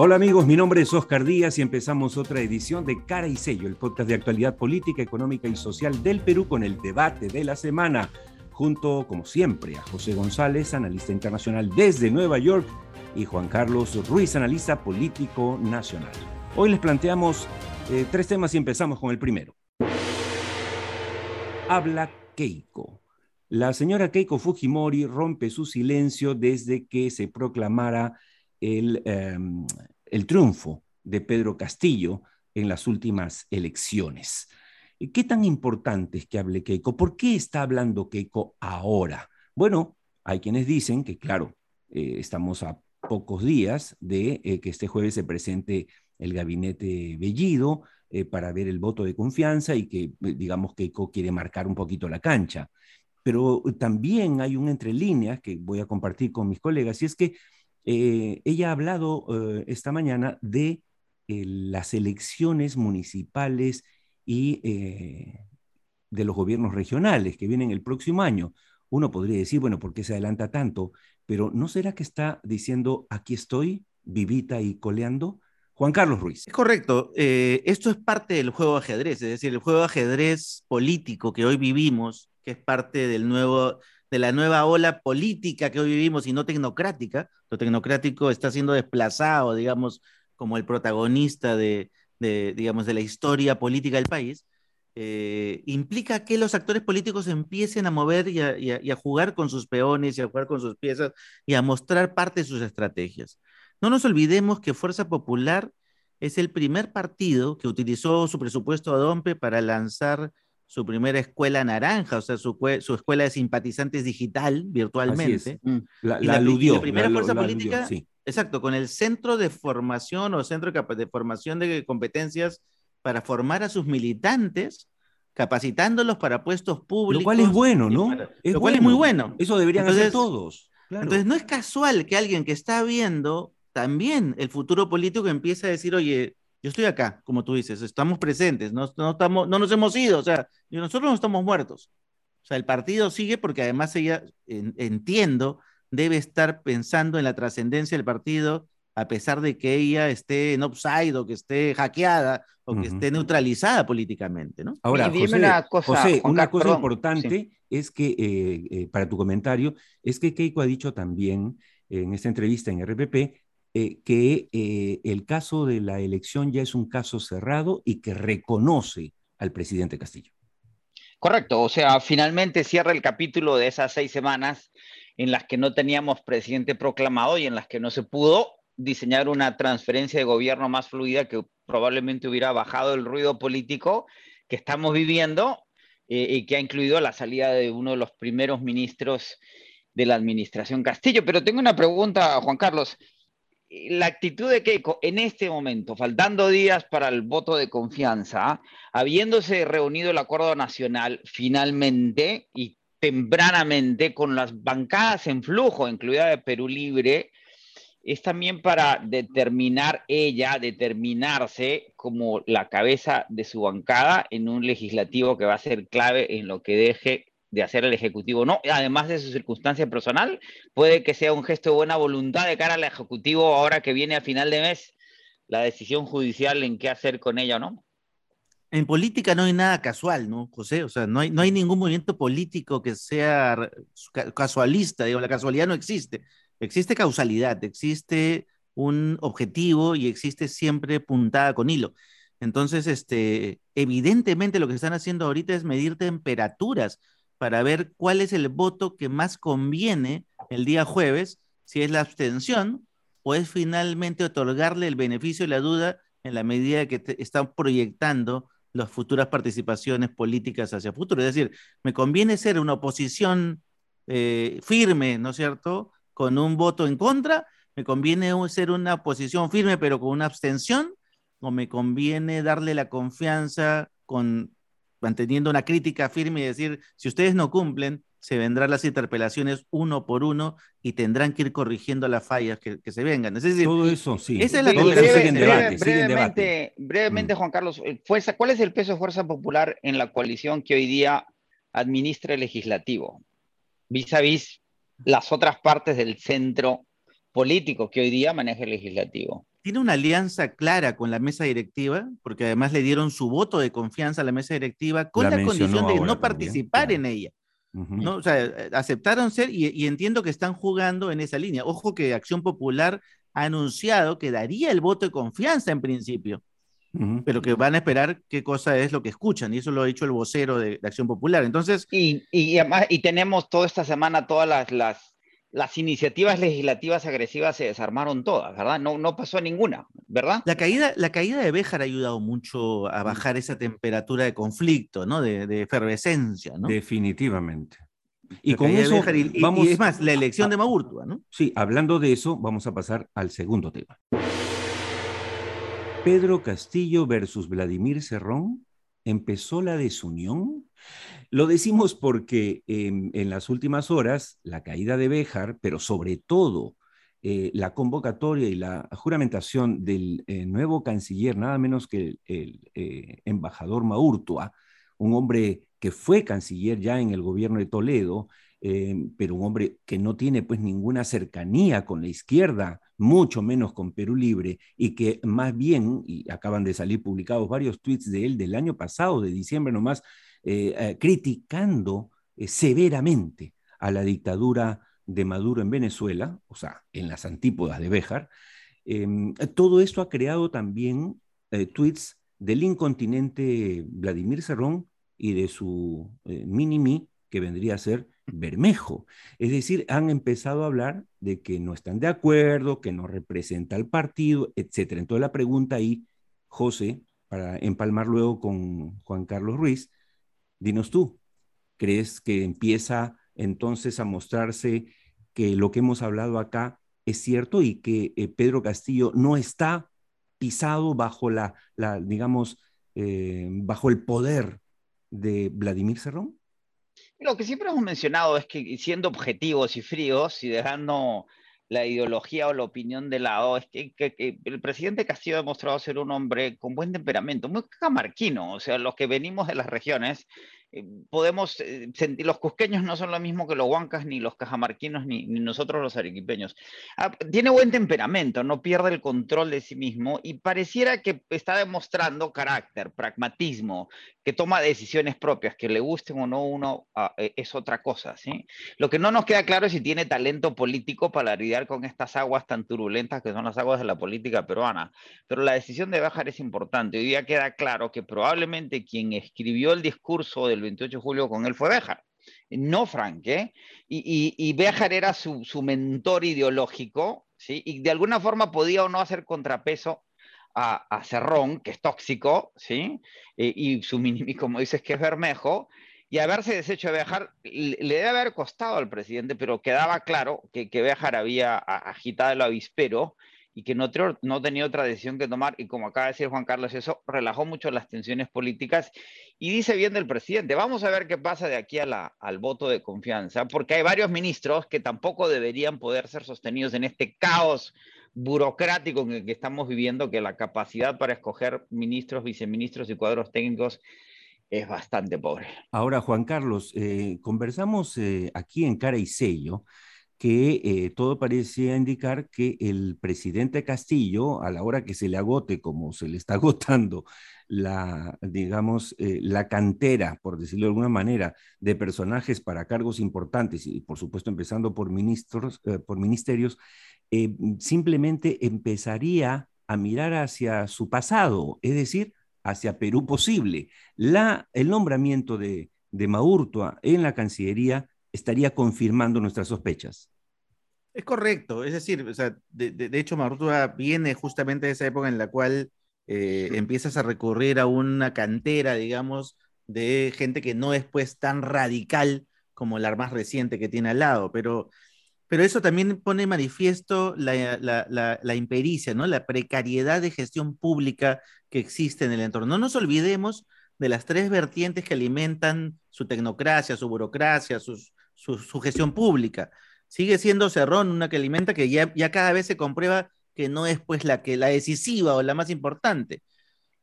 Hola amigos, mi nombre es Oscar Díaz y empezamos otra edición de Cara y Sello, el podcast de actualidad política, económica y social del Perú con el debate de la semana, junto, como siempre, a José González, analista internacional desde Nueva York, y Juan Carlos Ruiz, analista político nacional. Hoy les planteamos eh, tres temas y empezamos con el primero. Habla Keiko. La señora Keiko Fujimori rompe su silencio desde que se proclamara Em, el, triunfo de Pedro Castillo en las últimas elecciones. ¿Qué tan importante es que hable Keiko? ¿Por qué está hablando Keiko ahora? Bueno, hay quienes dicen que, claro, eh, estamos a pocos días de eh, que este jueves se presente el gabinete Bellido eh, para ver el voto de confianza y que, digamos, Keiko quiere marcar un poquito la cancha. Pero también hay un entre líneas que voy a compartir con mis colegas y es que eh, ella ha hablado eh, esta mañana de eh, las elecciones municipales y de los gobiernos regionales que vienen el próximo año. Uno podría decir, bueno, ¿por qué se adelanta tanto? Pero ¿no será que está diciendo, aquí estoy, vivita y coleando? Juan Carlos Ruiz. Es correcto. esto es parte del juego de ajedrez, es decir, el juego de ajedrez político que hoy vivimos, que es parte del nuevo de la nueva ola política que hoy vivimos y no tecnocrática. Lo tecnocrático está siendo desplazado, digamos, como el protagonista de, digamos, de la historia política del país. Eh, implica que los actores políticos empiecen a mover y a, jugar con sus peones y a jugar con sus piezas y a mostrar parte de sus estrategias. No nos olvidemos que Fuerza Popular es el primer partido que utilizó su presupuesto a Dompe para lanzar su primera escuela naranja, o sea, su, su escuela de simpatizantes digital virtualmente. La, la, aludió. La primera fuerza política, sí. exacto, con el centro de formación o centro de formación de competencias para formar a sus militantes, capacitándolos para puestos públicos. Lo cual es bueno, ¿no? lo cual es muy bueno. Eso deberían hacer todos. Entonces, no es casual que alguien que está viendo también el futuro político empiece a decir, oye, yo estoy acá, como tú dices, estamos presentes, no, no, estamos, no nos hemos ido, o sea, nosotros no estamos muertos. O sea, el partido sigue porque además ella, entiendo, debe estar pensando en la trascendencia del partido, a pesar de que ella esté en upside o que esté hackeada o que esté neutralizada políticamente, ¿no? Ahora, José, una cosa, una cosa importante es que, eh, eh, para tu comentario, es que Keiko ha dicho también en esta entrevista en RPP eh, que eh, el caso de la elección ya es un caso cerrado y que reconoce al presidente Castillo. Correcto, o sea, finalmente cierra el capítulo de esas seis semanas en las que no teníamos presidente proclamado y en las que no se pudo diseñar una transferencia de gobierno más fluida que probablemente hubiera bajado el ruido político que estamos viviendo eh, y que ha incluido la salida de uno de los primeros ministros de la administración Castillo. Pero tengo una pregunta, Juan Carlos la actitud de Keiko en este momento, faltando días para el voto de confianza, habiéndose reunido el acuerdo nacional finalmente y tempranamente con las bancadas en flujo, incluida de Perú Libre, es también para determinar ella, determinarse como la cabeza de su bancada en un legislativo que va a ser clave en lo que deje de hacer el Ejecutivo no, además de su circunstancia personal, puede que sea un gesto de buena voluntad de cara al Ejecutivo ahora que viene a final de mes la decisión judicial en qué hacer con ella o no. En política no hay nada casual, ¿no, José? O sea, no hay, no hay ningún movimiento político que sea casualista, digo, la casualidad no existe. Existe causalidad, existe un objetivo y existe siempre puntada con hilo. Entonces, este, evidentemente lo que están haciendo ahorita es medir temperaturas para ver cuál es el voto que más conviene el día jueves, si es la abstención o es finalmente otorgarle el beneficio de la duda en la medida que están proyectando las futuras participaciones políticas hacia futuro. Es decir, me conviene ser una oposición eh, firme, ¿no es cierto?, con un voto en contra, me conviene ser una oposición firme pero con una abstención, o me conviene darle la confianza con manteniendo una crítica firme y decir, si ustedes no cumplen, se vendrán las interpelaciones uno por uno y tendrán que ir corrigiendo las fallas que, se vengan. Es decir, Todo eso, sí. Esa es la brevemente, brevemente, mm. Juan Carlos, eh, fuerza, ¿cuál es el peso de Fuerza Popular en la coalición que hoy día administra el legislativo? Vis a vis las otras partes del centro político que hoy día maneja el legislativo. Tiene una alianza clara con la mesa directiva, porque además le dieron su voto de confianza a la mesa directiva con la, condición de no participar en ella. ¿no? O sea, aceptaron ser y, entiendo que están jugando en esa línea. Ojo que Acción Popular ha anunciado que daría el voto de confianza en principio, pero que van a esperar qué cosa es lo que escuchan, y eso lo ha dicho el vocero de, Acción Popular. Entonces. Y, y, además, y tenemos toda esta semana todas las, las las iniciativas legislativas agresivas se desarmaron todas, ¿verdad? No, no pasó ninguna, ¿verdad? La caída, la caída de Béjar ha ayudado mucho a bajar esa temperatura de conflicto, ¿no? De, efervescencia, ¿no? Definitivamente. Y con eso vamos... Y es más, la elección de Maurtua, ¿no? Sí, hablando de eso, vamos a pasar al segundo tema. Pedro Castillo versus Vladimir Cerrón empezó la desunión. Lo decimos porque en las últimas horas la caída de Béjar, pero sobre todo eh, la convocatoria y la juramentación del eh, nuevo canciller, nada menos que el, eh, embajador Maurtua, un hombre que fue canciller ya en el gobierno de Toledo, pero un hombre que no tiene pues ninguna cercanía con la izquierda, mucho menos con Perú Libre, y que más bien, y acaban de salir publicados varios tweets de él del año pasado, de diciembre nomás, eh, eh, criticando eh, severamente a la dictadura de Maduro en Venezuela, o sea, en las antípodas de Béjar, em, todo esto ha creado también tweets del incontinente Vladimir Cerrón y de su mini que vendría a ser Bermejo. Es decir, han empezado a hablar de que no están de acuerdo, que no representa al partido, etc. Entonces la pregunta ahí, José, para empalmar luego con Juan Carlos Ruiz, Dinos tú, ¿crees que empieza entonces a mostrarse que lo que hemos hablado acá es cierto y que eh, Pedro Castillo no está pisado bajo la, la digamos, eh, bajo el poder de Vladimir Cerrón? Lo que siempre hemos mencionado es que siendo objetivos y fríos y dejando la ideología o la opinión de lado, es que, el presidente Castillo ha demostrado ser un hombre con buen temperamento, muy camarquino, o sea, los que venimos de las regiones podemos eh, sentir, los cusqueños no son lo mismo que los huancas, ni los cajamarquinos, ni, nosotros los arequipeños. Ah, tiene buen temperamento, no pierde el control de sí mismo y pareciera que está demostrando carácter, pragmatismo, que toma decisiones propias, que le gusten o no uno, ah, e, es otra cosa. ¿sí? Lo que no nos queda claro es si tiene talento político para lidiar con estas aguas tan turbulentas que son las aguas de la política peruana. Pero la decisión de bajar es importante. Hoy día queda claro que probablemente quien escribió el discurso del 28 de julio con él fue Béjar, no Frank, ¿eh? Y, y, Béjar era su, mentor ideológico, ¿sí? Y de alguna forma podía o no hacer contrapeso a, a Cerrón, que es tóxico, ¿sí? E, y su mini, como dices, que es Bermejo, y haberse deshecho de Béjar le debe haber costado al presidente, pero quedaba claro que, que Béjar había agitado el avispero y que no, no tenía otra decisión que tomar, y como acaba de decir Juan Carlos, eso relajó mucho las tensiones políticas, y dice bien del presidente, vamos a ver qué pasa de aquí a la, al voto de confianza, porque hay varios ministros que tampoco deberían poder ser sostenidos en este caos burocrático en el que estamos viviendo, que la capacidad para escoger ministros, viceministros y cuadros técnicos es bastante pobre. Ahora, Juan Carlos, eh, conversamos eh, aquí en Cara y Sello que eh, todo parecía indicar que el presidente Castillo, a la hora que se le agote, como se le está agotando la, digamos, eh, la cantera, por decirlo de alguna manera, de personajes para cargos importantes y, por supuesto, empezando por ministros, eh, por ministerios, simplemente empezaría a mirar hacia su pasado, es decir, hacia Perú posible. La, el nombramiento de, de Maurtua en la Cancillería estaría confirmando nuestras sospechas. Es correcto, es decir, o sea, de, de, hecho Marrutua viene justamente de esa época en la cual eh, empiezas a recurrir a una cantera, digamos, de gente que no es pues tan radical como la más reciente que tiene al lado, pero, pero eso también pone manifiesto la, la, la, impericia, ¿no? La precariedad de gestión pública que existe en el entorno. No nos olvidemos de las tres vertientes que alimentan su tecnocracia, su burocracia, su, su, gestión pública. Sigue siendo Cerrón una que alimenta que ya, ya cada vez se comprueba que no es pues la, que, la decisiva o la más importante.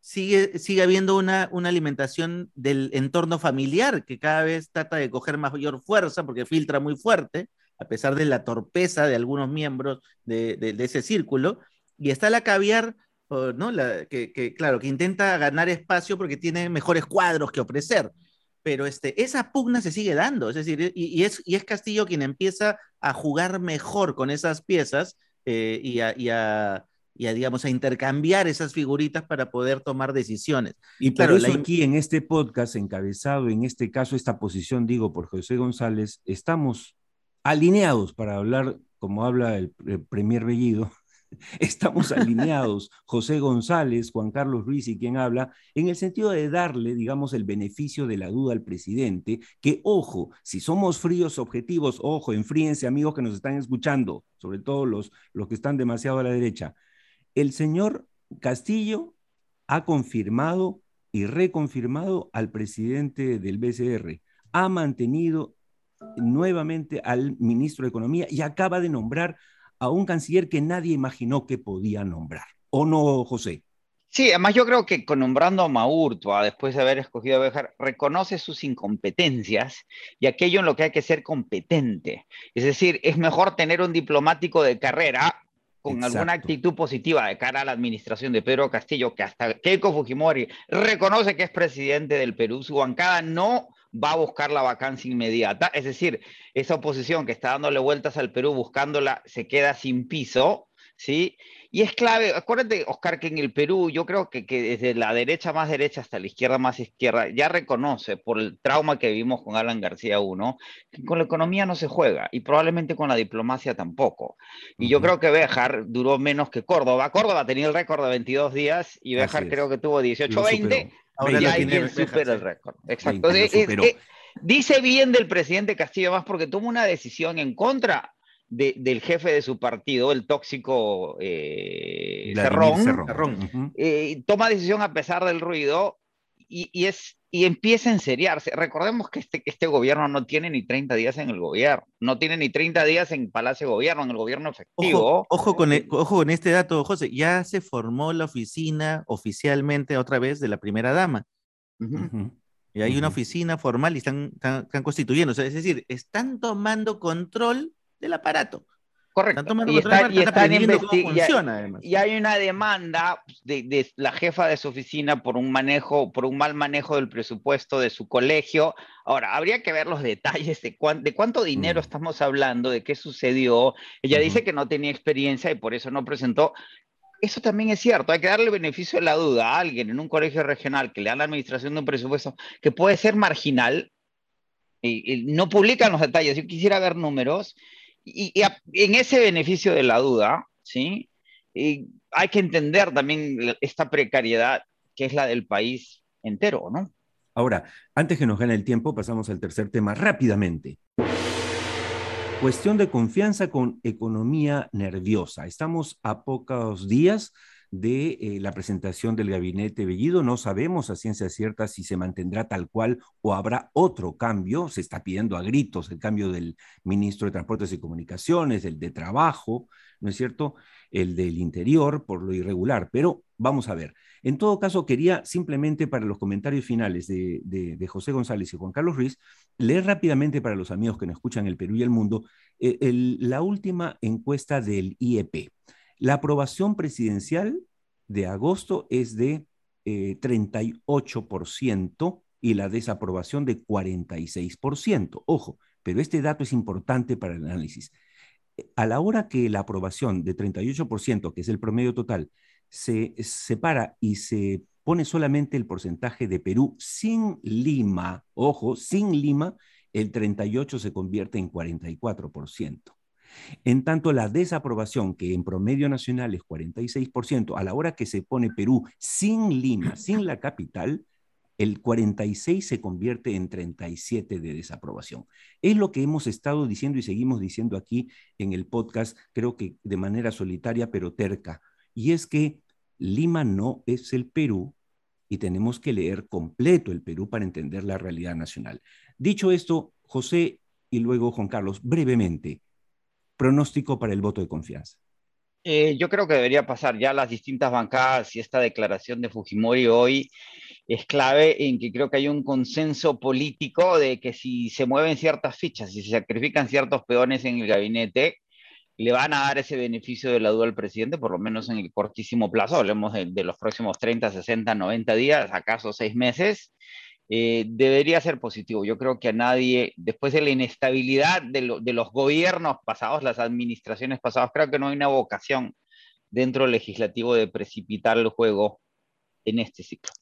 Sigue, sigue habiendo una, una alimentación del entorno familiar que cada vez trata de coger mayor fuerza porque filtra muy fuerte, a pesar de la torpeza de algunos miembros de, de ese círculo Y está la caviar, ¿no? La, que, claro, que intenta ganar espacio porque tiene mejores cuadros que ofrecer. Pero este, esa pugna se sigue dando, es decir, y, es, y es Castillo quien empieza a jugar mejor con esas piezas eh, y, a, digamos, a intercambiar esas figuritas para poder tomar decisiones. Y claro, aquí en este podcast encabezado, en este caso, esta posición, digo, por José González, estamos alineados para hablar, como habla el, el Premier Bellido, estamos alineados, José González, Juan Carlos Ruiz y quien habla, en el sentido de darle, digamos, el beneficio de la duda al presidente, que ojo, si somos fríos objetivos, ojo, enfríense amigos que nos están escuchando, sobre todo los, los que están demasiado a la derecha, el señor Castillo ha confirmado y reconfirmado al presidente del BCR, ha mantenido nuevamente al ministro de Economía y acaba de nombrar a un canciller que nadie imaginó que podía nombrar. ¿O no, José? Sí, además yo creo que con nombrando a Maurtua, después de haber escogido a Bejar, reconoce sus incompetencias y aquello en lo que hay que ser competente. Es decir, es mejor tener un diplomático de carrera con alguna actitud positiva de cara a la administración de Pedro Castillo, que hasta Keiko Fujimori reconoce que es presidente del Perú, su bancada no va a buscar la vacancia inmediata. Es decir, esa oposición que está dándole vueltas al Perú buscándola se queda sin piso, ¿sí? Y es clave, acuérdate, Oscar, que en el Perú yo creo que, que, desde la derecha más derecha hasta la izquierda más izquierda ya reconoce por el trauma que vivimos con Alan García uno que con la economía no se juega y probablemente con la diplomacia tampoco. Y yo creo que Béjar duró menos que Córdoba. Córdoba tenía el récord de 22 días y Béjar creo que tuvo 18-20 Ahora ya hay quien supera el récord. Exacto. Eh, eh, dice bien del presidente Castillo más porque toma una decisión en contra del jefe de su partido, el tóxico eh, Cerrón. Eh, toma decisión a pesar del ruido y, es, y empieza a enseriarse. Recordemos que este, este gobierno no tiene ni 30 días en el gobierno, no tiene ni 30 días en Palacio de Gobierno, en el gobierno efectivo. Ojo, con, e, ojo con este dato, José, ya se formó la oficina oficialmente otra vez de la primera dama. Y hay una oficina formal y están, están, están constituyéndose, es decir, están tomando control del aparato. Correcto. y, está, y, y, hay una demanda de, la jefa de su oficina por un manejo, por un mal manejo del presupuesto de su colegio. Ahora, habría que ver los detalles de, de cuánto dinero mm. estamos hablando, de qué sucedió. Ella dice que no tenía experiencia y por eso no presentó. Eso también es cierto, hay que darle beneficio de la duda a alguien en un colegio regional que le da la administración de un presupuesto que puede ser marginal y no publican los detalles. Yo quisiera ver números y, en ese beneficio de la duda, ¿sí? hay que entender también esta precariedad que es la del país entero, ¿no? Ahora, antes que nos gane el tiempo, pasamos al tercer tema rápidamente. Cuestión de confianza con economía nerviosa. Estamos a pocos días de eh, la presentación del gabinete Bellido. No sabemos a ciencia cierta si se mantendrá tal cual o habrá otro cambio. Se está pidiendo a gritos el cambio del ministro de Transportes y Comunicaciones, el de Trabajo, ¿no es cierto? El del Interior, por lo irregular. Pero vamos a ver. En todo caso, quería simplemente para los comentarios finales de, de, José González y Juan Carlos Ruiz, leer rápidamente para los amigos que nos escuchan el Perú y el mundo eh, la última encuesta del IEP. La aprobación presidencial de agosto es de 38% eh, y la desaprobación de 46%. Ojo, pero este dato es importante para el análisis. A la hora que la aprobación de 38%, que es el promedio total, se separa y se pone solamente el porcentaje de Perú sin Lima, ojo, sin Lima, el 38 se convierte en 44%. En tanto, la desaprobación, que en promedio nacional es 46%, a la hora que se pone Perú sin Lima, sin la capital, el 46 se convierte en 37 de desaprobación. Es lo que hemos estado diciendo y seguimos diciendo aquí en el podcast, creo que de manera solitaria pero terca, y es que Lima no es el Perú y tenemos que leer completo el Perú para entender la realidad nacional. Dicho esto, José y luego Juan Carlos, brevemente, pronóstico para el voto de confianza? Eh, yo creo que debería pasar ya las distintas bancadas y esta declaración de Fujimori hoy es clave en que creo que hay un consenso político de que si se mueven ciertas fichas, si se sacrifican ciertos peones en el gabinete, le van a dar ese beneficio de la duda al presidente, por lo menos en el cortísimo plazo, hablemos de, los próximos 30, 60, 90 días, acaso seis meses, eh, debería ser positivo. Yo creo que a nadie, después de la inestabilidad de, de, los gobiernos pasados, las administraciones pasadas, creo que no hay una vocación dentro del legislativo de precipitar el juego en este ciclo.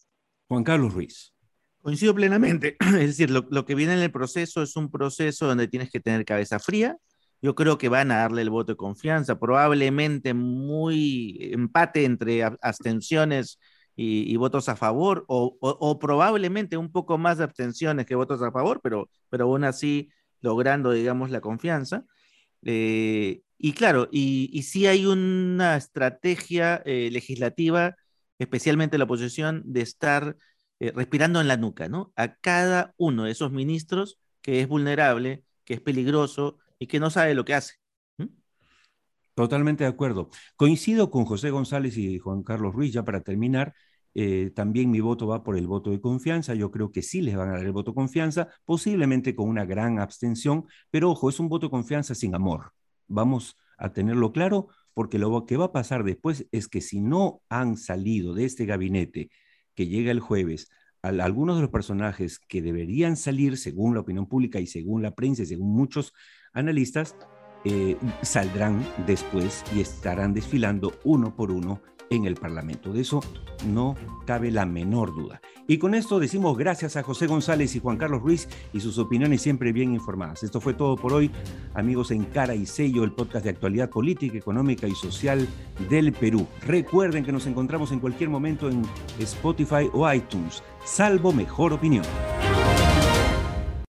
Juan Carlos Ruiz. Coincido plenamente. Es decir, lo, lo, que viene en el proceso es un proceso donde tienes que tener cabeza fría. Yo creo que van a darle el voto de confianza, probablemente muy empate entre abstenciones y, votos a favor, o, probablemente un poco más de abstenciones que votos a favor, pero, pero aún así logrando, digamos, la confianza. Eh, y claro, y, y sí hay una estrategia eh, legislativa, especialmente la oposición, de estar eh, respirando en la nuca, ¿no? A cada uno de esos ministros que es vulnerable, que es peligroso y que no sabe lo que hace. Totalmente de acuerdo. Coincido con José González y Juan Carlos Ruiz, ya para terminar. Eh, también mi voto va por el voto de confianza. Yo creo que sí les van a dar el voto de confianza, posiblemente con una gran abstención, pero ojo, es un voto de confianza sin amor. Vamos a tenerlo claro, porque lo que va a pasar después es que si no han salido de este gabinete que llega el jueves, algunos de los personajes que deberían salir, según la opinión pública y según la prensa y según muchos analistas, eh, saldrán después y estarán desfilando uno por uno en el Parlamento. De eso no cabe la menor duda. Y con esto decimos gracias a José González y Juan Carlos Ruiz y sus opiniones siempre bien informadas. Esto fue todo por hoy, amigos en Cara y Sello, el podcast de actualidad política, económica y social del Perú. Recuerden que nos encontramos en cualquier momento en Spotify o iTunes, salvo mejor opinión.